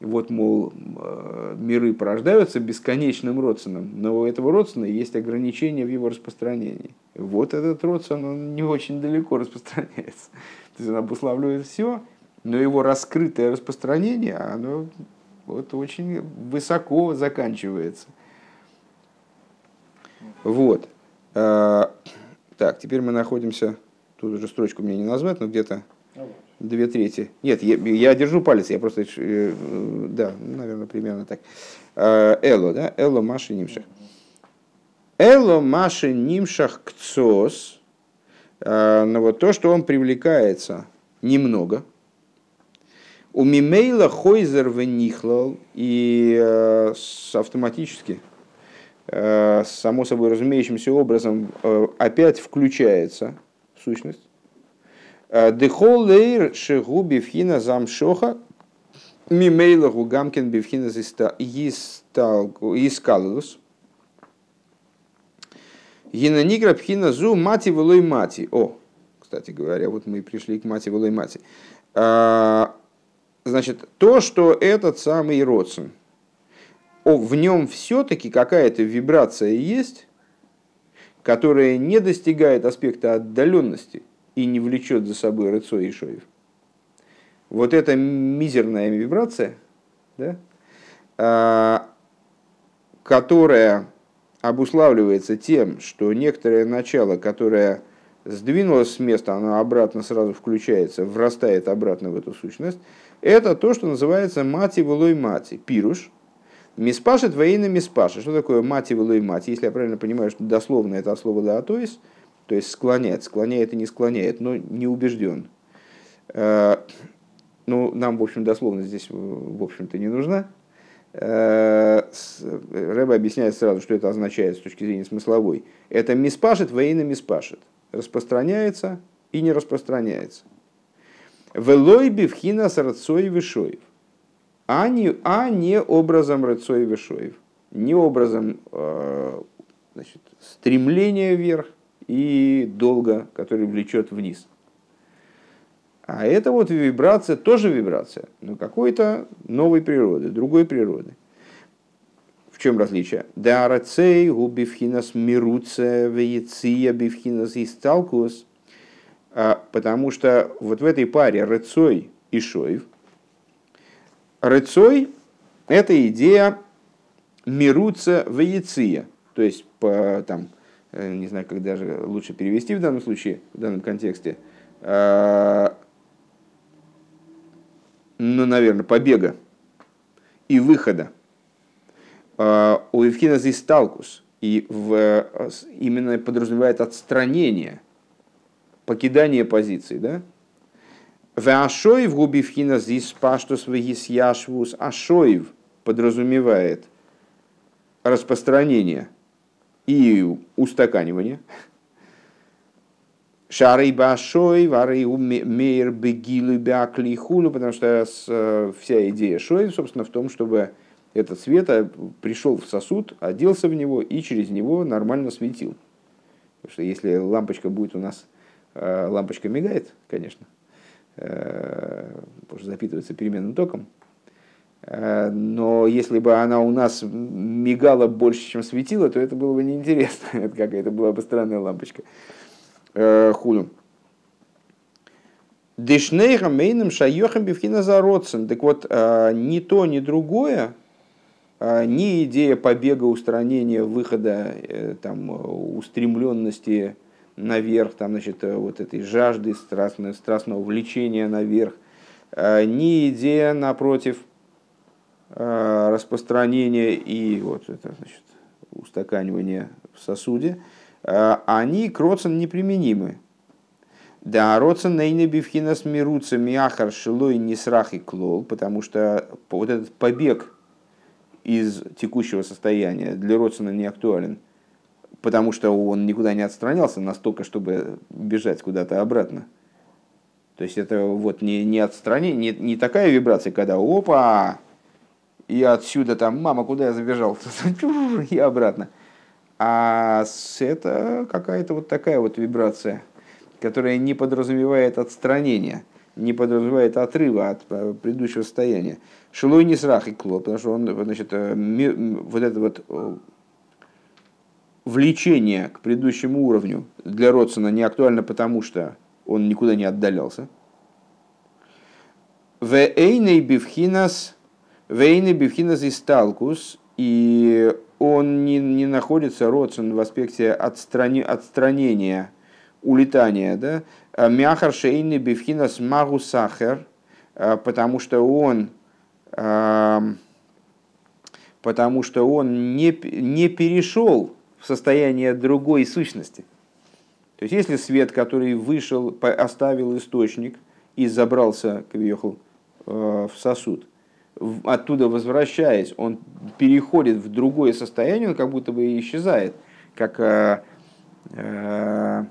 вот, мол, э, миры порождаются бесконечным родственным, но у этого родствена есть ограничения в его распространении. Вот этот родствен, он не очень далеко распространяется. То есть он обуславливает все, но его раскрытое распространение, оно вот очень высоко заканчивается. Вот. А, так, теперь мы находимся, тут уже строчку мне не назвать, но где-то две трети. Нет, я, я держу палец, я просто, э, да, наверное, примерно так. Эло, да, эло маши нимшах. Эло маши нимшах кцос, а, но вот то, что он привлекается немного, у мимейла хойзер венихлал и э, автоматически, э, само собой разумеющимся образом, э, опять включается сущность. Дехол лейр шегу бифхина замшоха мимейла гугамкин бифхина искалус. Гинанигра пхина зу мати вылой мати. О, кстати говоря, вот мы пришли к мати вылой мати. Значит, то, что этот самый Родсон, в нем все-таки какая-то вибрация есть, которая не достигает аспекта отдаленности и не влечет за собой Рыцо и Шоев. Вот эта мизерная вибрация, да, а, которая обуславливается тем, что некоторое начало, которое сдвинулось с места, оно обратно сразу включается, врастает обратно в эту сущность, это то, что называется мати вылой мати, пируш. Миспашет воина миспашет. Что такое мати вылой мати? Если я правильно понимаю, что дословно это слово лаатоис, то есть склоняет, склоняет и не склоняет, но не убежден. Э, ну, нам, в общем, дословно здесь, в общем-то, не нужна. Э, Рэба объясняет сразу, что это означает с точки зрения смысловой. Это миспашет, воина миспашет. Распространяется и не распространяется. Велой бифхина с рацой вишоев. А не, а не образом рацой вишоев. Не образом э, значит, стремления вверх и долга, который влечет вниз. А это вот вибрация, тоже вибрация, но какой-то новой природы, другой природы. В чем различие? Дарацей губивхинас мируце веяция бивхинас исталкус – а, потому что вот в этой паре Рыцой и Шоев, Рыцой – это идея мируца в яция, то есть по, там, не знаю, как даже лучше перевести в данном случае, в данном контексте, а, ну, наверное, побега и выхода. А, у Евхина здесь талкус, и в, э, именно подразумевает отстранение – покидание позиции, да? Веашоев губивхина здесь паштус вегисяшвус. Ашоев подразумевает распространение и устаканивание. Шарей башой, варей мейр бегилу бякли хулу, потому что э, вся идея шоев, собственно, в том, чтобы этот свет э, пришел в сосуд, оделся в него и через него нормально светил. Потому что если лампочка будет у нас Э, лампочка мигает, конечно, потому что запитывается переменным током. Э, но если бы она у нас мигала больше, чем светила, то это было бы неинтересно. Это какая-то была бы странная лампочка. Худу. Дешнейхам мейным шайохам бифхина зародцем. Так вот, ни то, ни другое, ни идея побега, устранения, выхода, там, устремленности, наверх, там, значит, э, вот этой жажды, страстного, страстного влечения наверх, э, ни идея, напротив, э, распространения и вот это, значит, устаканивания в сосуде, они к Роцен неприменимы. Да, Роцен нейне бифхина смирутся миахар шилой нисрах и клол, потому что вот этот побег из текущего состояния для Роцена не актуален – потому что он никуда не отстранялся настолько, чтобы бежать куда-то обратно. То есть это вот не, не отстранение, не, не такая вибрация, когда опа, и отсюда там, мама, куда я забежал, и обратно. А это какая-то вот такая вот вибрация, которая не подразумевает отстранение, не подразумевает отрыва от э, предыдущего состояния. Шилой не срах и кло, потому что он, значит, э, вот это вот э, влечение к предыдущему уровню для Родсона не актуально, потому что он никуда не отдалялся. В эйней бифхинас Вейны бифхинас исталкус, и он не, не находится родствен в аспекте отстрани, отстранения, улетания, да, а мяхар шейны бифхинас магу сахар, а, потому что он потому что он не, не перешел в состояние другой сущности. То есть, если свет, который вышел, оставил источник и забрался, кавиехал, э, в сосуд, оттуда возвращаясь, он переходит в другое состояние, он как будто бы исчезает, как э, э,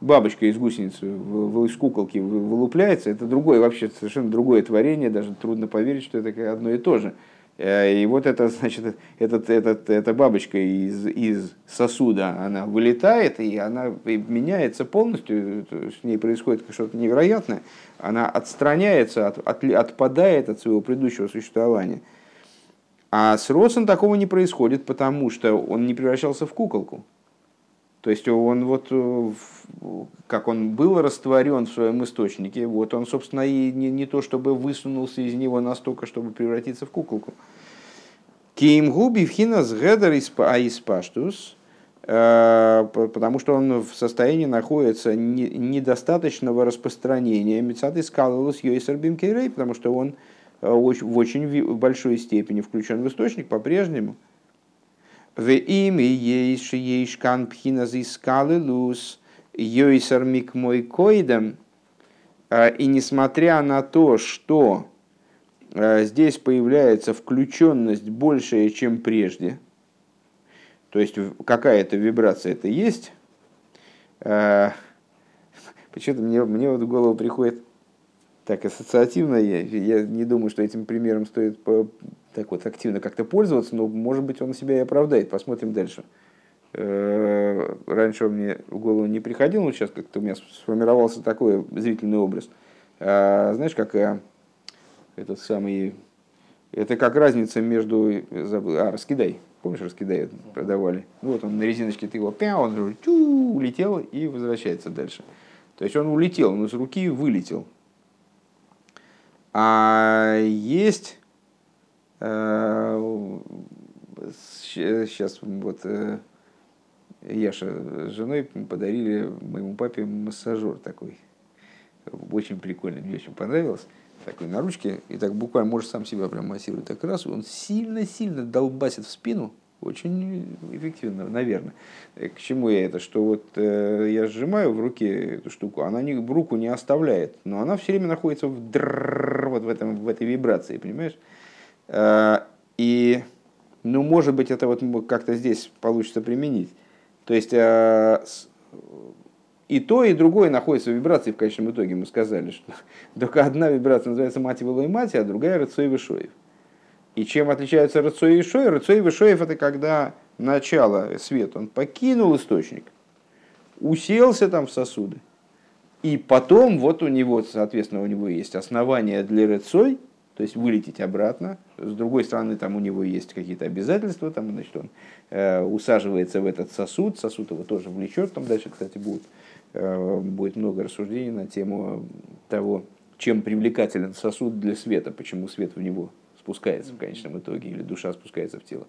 бабочка из гусеницы, из куколки вылупляется, это другое, вообще совершенно другое творение, даже трудно поверить, что это одно и то же. Э, и вот это, значит, этот, этот, эта бабочка из, из сосуда, она вылетает, и она меняется полностью, с ней происходит что-то невероятное, она отстраняется, от, от, отпадает от своего предыдущего существования. А с Росом такого не происходит, потому что он не превращался в куколку. То есть он вот, э, как он был растворен в своем источнике, вот он, собственно, и не, не то чтобы высунулся из него настолько, чтобы превратиться в куколку. Ким губи вхинас гедер аиспаштус, э, потому что он в состоянии находится недостаточного распространения мецаты скалалус йойсер бимкейрей, потому что он э, в очень большой степени включен в источник по-прежнему – в имя есть есть кан пхина зискалы лус йойсар мик мой койдам. А, и несмотря на то, что а, здесь появляется включенность большая, чем прежде, то есть какая-то вибрация это есть, а, почему-то мне, мне вот в голову приходит так ассоциативно, я, я не думаю, что этим примером стоит так вот активно как-то пользоваться, но может быть он себя и оправдает. Посмотрим дальше. Э, раньше он мне в голову не приходил, но сейчас как-то у меня сформировался такой зрительный образ. А, знаешь, как э, этот самый... Это как разница между... Забыл, а, раскидай. Помнишь, раскидай продавали? Ну, вот он на резиночке, ты его пя, он тю, улетел и возвращается дальше. То есть он улетел, он из руки вылетел. А есть Сейчас вот э, Яша с женой подарили моему папе массажер такой. Очень прикольный, мне очень понравилось. Такой на ручке, и так буквально может сам себя прям массировать. Так раз, он сильно-сильно долбасит в спину, очень эффективно, наверное. Э, к чему я это? Что вот э, я сжимаю в руке эту штуку, она не, руку не оставляет, но она все время находится в, дрррр, вот в, этом, в этой вибрации, понимаешь? Э, и, ну, может быть, это вот как-то здесь получится применить. То есть э, и то, и другое находится в вибрации в конечном итоге. Мы сказали, что только одна вибрация называется мати и мати, а другая рыцой вишоев. И чем отличаются рыцой и шоев? Рыцой и вишоев это когда начало, свет, он покинул источник, уселся там в сосуды, и потом вот у него, соответственно, у него есть основания для рыцой, то есть вылететь обратно. С другой стороны, там у него есть какие-то обязательства, там, значит, он э, усаживается в этот сосуд, сосуд его тоже влечет, там дальше, кстати, будет, э, будет много рассуждений на тему того, чем привлекателен сосуд для света, почему свет в него спускается в конечном итоге, или душа спускается в тело.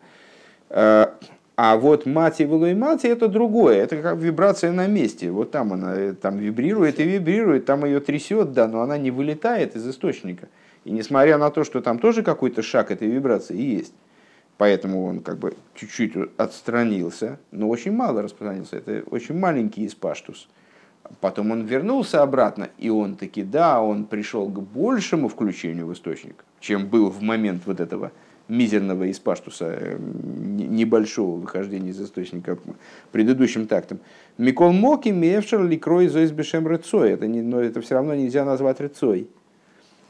Э, а вот мати и мати это другое, это как вибрация на месте. Вот там она э, там вибрирует и вибрирует, там ее трясет, да, но она не вылетает из источника. И несмотря на то, что там тоже какой-то шаг этой вибрации есть, поэтому он как бы чуть-чуть отстранился, но очень мало распространился. Это очень маленький испаштус. Потом он вернулся обратно, и он таки, да, он пришел к большему включению в источник, чем был в момент вот этого мизерного испаштуса, э, небольшого выхождения из источника предыдущим тактом. Микол Моки, Мевшер, Ликрой, Зоис Бешем Рыцой. Это, не, но это все равно нельзя назвать Рыцой.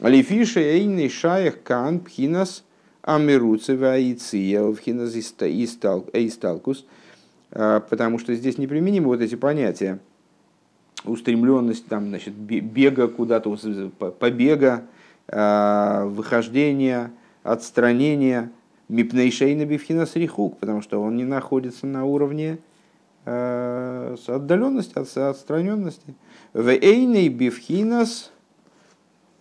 Алифиша эйный шаях кан пхинас амируцева аиция пхинас исталкус, а, потому что здесь неприменимы вот эти понятия. Устремленность, там, значит, бега куда-то, побега, а, выхождения, отстранения, мипнейшейна бифхинас рихук, потому что он не находится на уровне а, отдаленности, отстраненности. В эйней бифхинас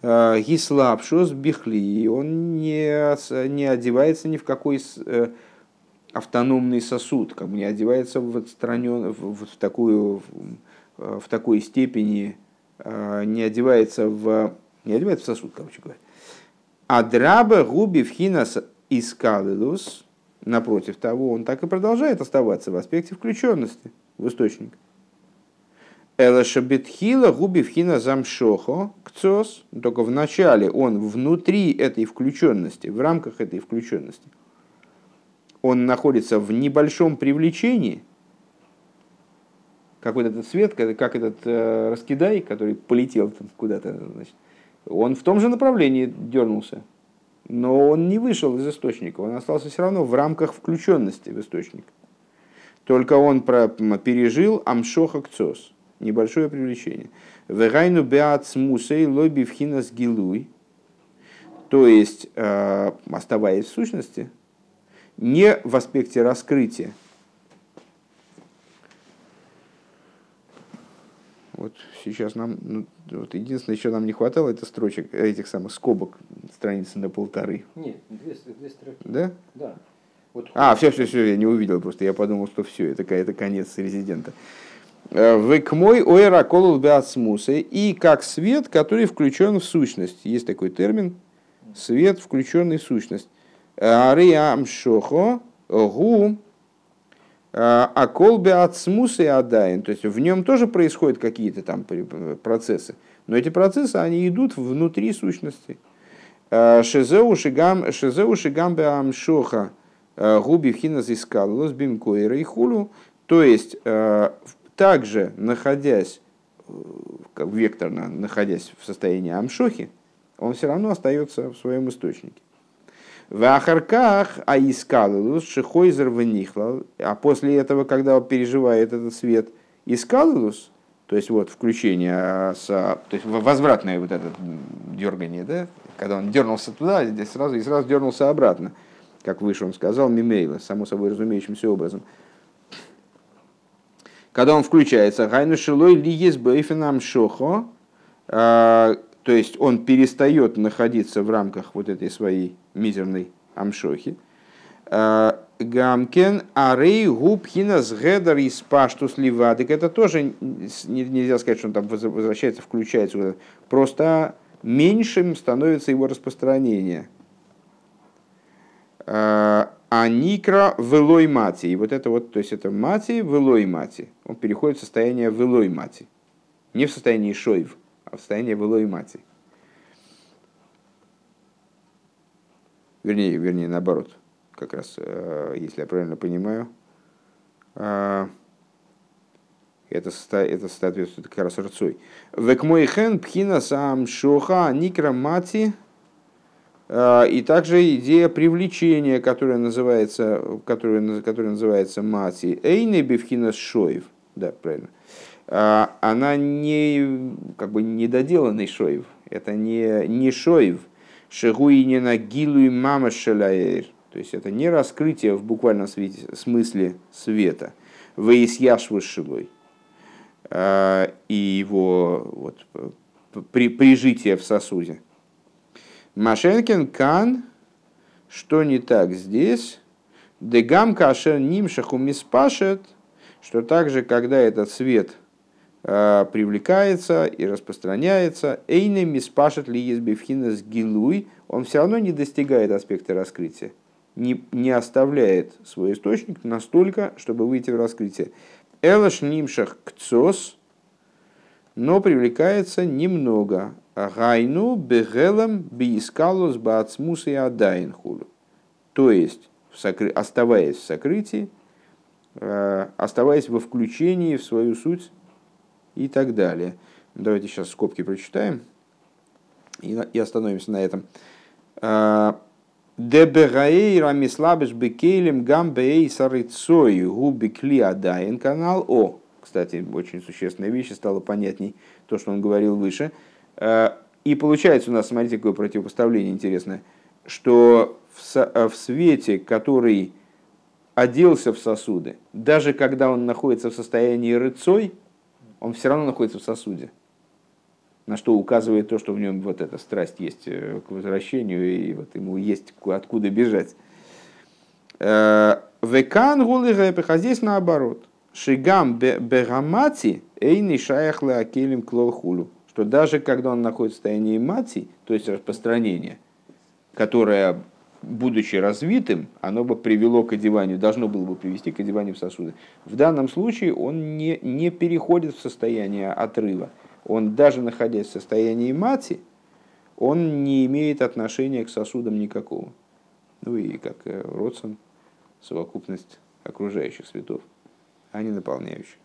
Гислапшос бихли, он не, не одевается ни в какой э, автономный сосуд, как бы не одевается в, отстранен, в, в, такую, в, в такой степени, э, не одевается в, не одевается в сосуд, короче говоря. А драба губи вхинас искалилус, напротив того, он так и продолжает оставаться в аспекте включенности в источник. Элашабетхила губивхина замшохо кцос, только в начале он внутри этой включенности, в рамках этой включенности, он находится в небольшом привлечении, как вот этот свет, как этот э, раскидай, который полетел куда-то, значит, он в том же направлении дернулся, но он не вышел из источника, он остался все равно в рамках включенности в источник. Только он пережил амшоха кцос – небольшое привлечение. Вегайну беат смусей лоби вхинас гилуй. То есть, э, оставаясь в сущности, не в аспекте раскрытия. Вот сейчас нам, ну, вот единственное, еще нам не хватало, это строчек, этих самых скобок, страницы на полторы. Нет, две, две строки. Да? Да. Вот, а, все, все, все, я не увидел просто, я подумал, что все, это, это конец резидента. Э, Век мой ойра колул и как свет, который включен в сущность. Есть такой термин. Свет, включенный в сущность. Ариам шохо гу акол беацмусы адайн. То есть в нем тоже происходят какие-то там процессы. Но эти процессы, они идут внутри сущности. Э, шезеу шигам, шизеу шигам э, губи вхинас искалус бинкоира и хулу. То есть также находясь э, как векторно, находясь в состоянии амшохи, он все равно остается в своем источнике. В Ахарках Аискалилус Шихойзер Венихлал, а после этого, когда он переживает этот свет Искалилус, то есть вот включение, а, то есть возвратное вот это дергание, да, когда он дернулся туда, здесь сразу и сразу дернулся обратно, как выше он сказал, мимейла, само собой разумеющимся образом – когда он включается, гайну шилой лиес бейфенам шохо, а, то есть он перестает находиться в рамках вот этой своей мизерной амшохи. А, гамкен арей губ хинас гедер из паштус ливадик. Это тоже нельзя сказать, что он там возвращается, включается. Просто меньшим становится его распространение. А, никра велой мати. И вот это вот, то есть это мати, велой мати. Он переходит в состояние велой мати. Не в состоянии шоев, а в состояние велой мати. Вернее, вернее, наоборот. Как раз, э, если я правильно понимаю, э, это, это соответствует как раз рцой. Век мой хен пхина сам шоха никра мати – и также идея привлечения, которая называется, которая, которая называется мати, эйны бифхина шоев, да, правильно, а, она не, как бы недоделанный шоев, это не, не шоев, шегуинина гилу и мама шеляэр, то есть это не раскрытие в буквальном смысле света, выясяшву шилой, а, и его вот, при, прижитие в сосуде. Машенкин кан, что не так здесь? Дегам кашер нимшаху миспашет, что также, когда этот свет э, привлекается и распространяется, эйне миспашет ли есть бифхинас гилуй, он все равно не достигает аспекта раскрытия, не, не оставляет свой источник настолько, чтобы выйти в раскрытие. Элаш нимшах кцос, но привлекается немного, Гайну бегелам биискалус баацмус и адайн хулу. То есть, оставаясь в сокрытии, э, оставаясь во включении в свою суть и так далее. Давайте сейчас скобки прочитаем и, и остановимся на этом. Э, Дебегаэй рамислабеш бекейлем гамбеэй сарыцой губикли адайн канал. О, кстати, очень существенная вещь, стало понятней то, что он говорил выше – и получается у нас, смотрите, какое противопоставление интересное, что в, э, в свете, который оделся в сосуды, даже когда он находится в состоянии рыцой, он все равно находится в сосуде. на что указывает то, что в нем вот эта страсть есть э, к возвращению, и вот ему есть откуда бежать. Э, Векан гулы а здесь наоборот. Шигам берамати эйни шаях акелим клохулю. Что даже когда он находится в состоянии мати, то есть распространения, которое, будучи развитым, оно бы привело к одеванию, должно было бы привести к одеванию в сосуды. В данном случае он не, не переходит в состояние отрыва. Он даже находясь в состоянии мати, он не имеет отношения к сосудам никакого. Ну и как э, Родсон, совокупность окружающих светов, а не наполняющих.